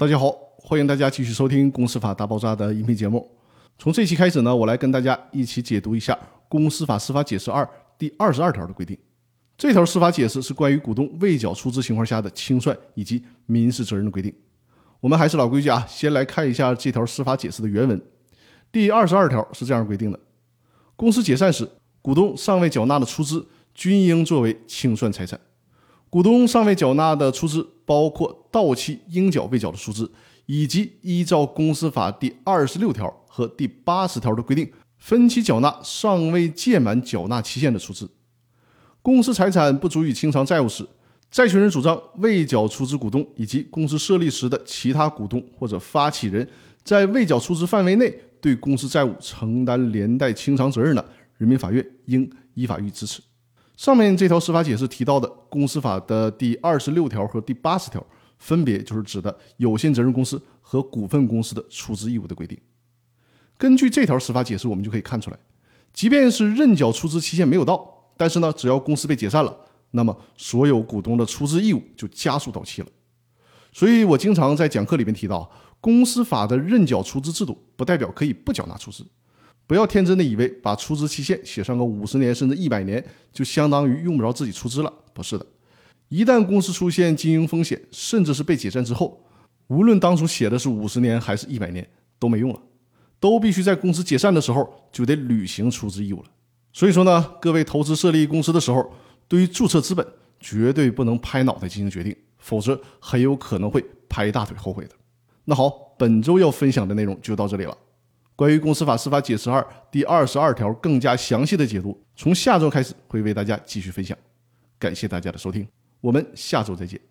大家好，欢迎大家继续收听《公司法大爆炸》的音频节目。从这期开始呢，我来跟大家一起解读一下《公司法司法解释二》第二十二条的规定。这条司法解释是关于股东未缴出资情况下的清算以及民事责任的规定。我们还是老规矩啊，先来看一下这条司法解释的原文。第二十二条是这样规定的：公司解散时，股东尚未缴纳的出资均应作为清算财产。股东尚未缴纳的出资，包括到期应缴未缴的出资，以及依照公司法第二十六条和第八十条的规定分期缴纳尚未届满缴纳期限的出资。公司财产不足以清偿债务时，债权人主张未缴出资股东以及公司设立时的其他股东或者发起人在未缴出资范围内对公司债务承担连带清偿责任的，人民法院应依法予以支持。上面这条司法解释提到的公司法的第二十六条和第八十条，分别就是指的有限责任公司和股份公司的出资义务的规定。根据这条司法解释，我们就可以看出来，即便是认缴出资期限没有到，但是呢，只要公司被解散了，那么所有股东的出资义务就加速到期了。所以我经常在讲课里面提到，公司法的认缴出资制度不代表可以不缴纳出资。不要天真的以为把出资期限写上个五十年甚至一百年，就相当于用不着自己出资了。不是的，一旦公司出现经营风险，甚至是被解散之后，无论当初写的是五十年还是一百年都没用了，都必须在公司解散的时候就得履行出资义务了。所以说呢，各位投资设立公司的时候，对于注册资本绝对不能拍脑袋进行决定，否则很有可能会拍大腿后悔的。那好，本周要分享的内容就到这里了。关于公司法司法解释二第二十二条更加详细的解读，从下周开始会为大家继续分享。感谢大家的收听，我们下周再见。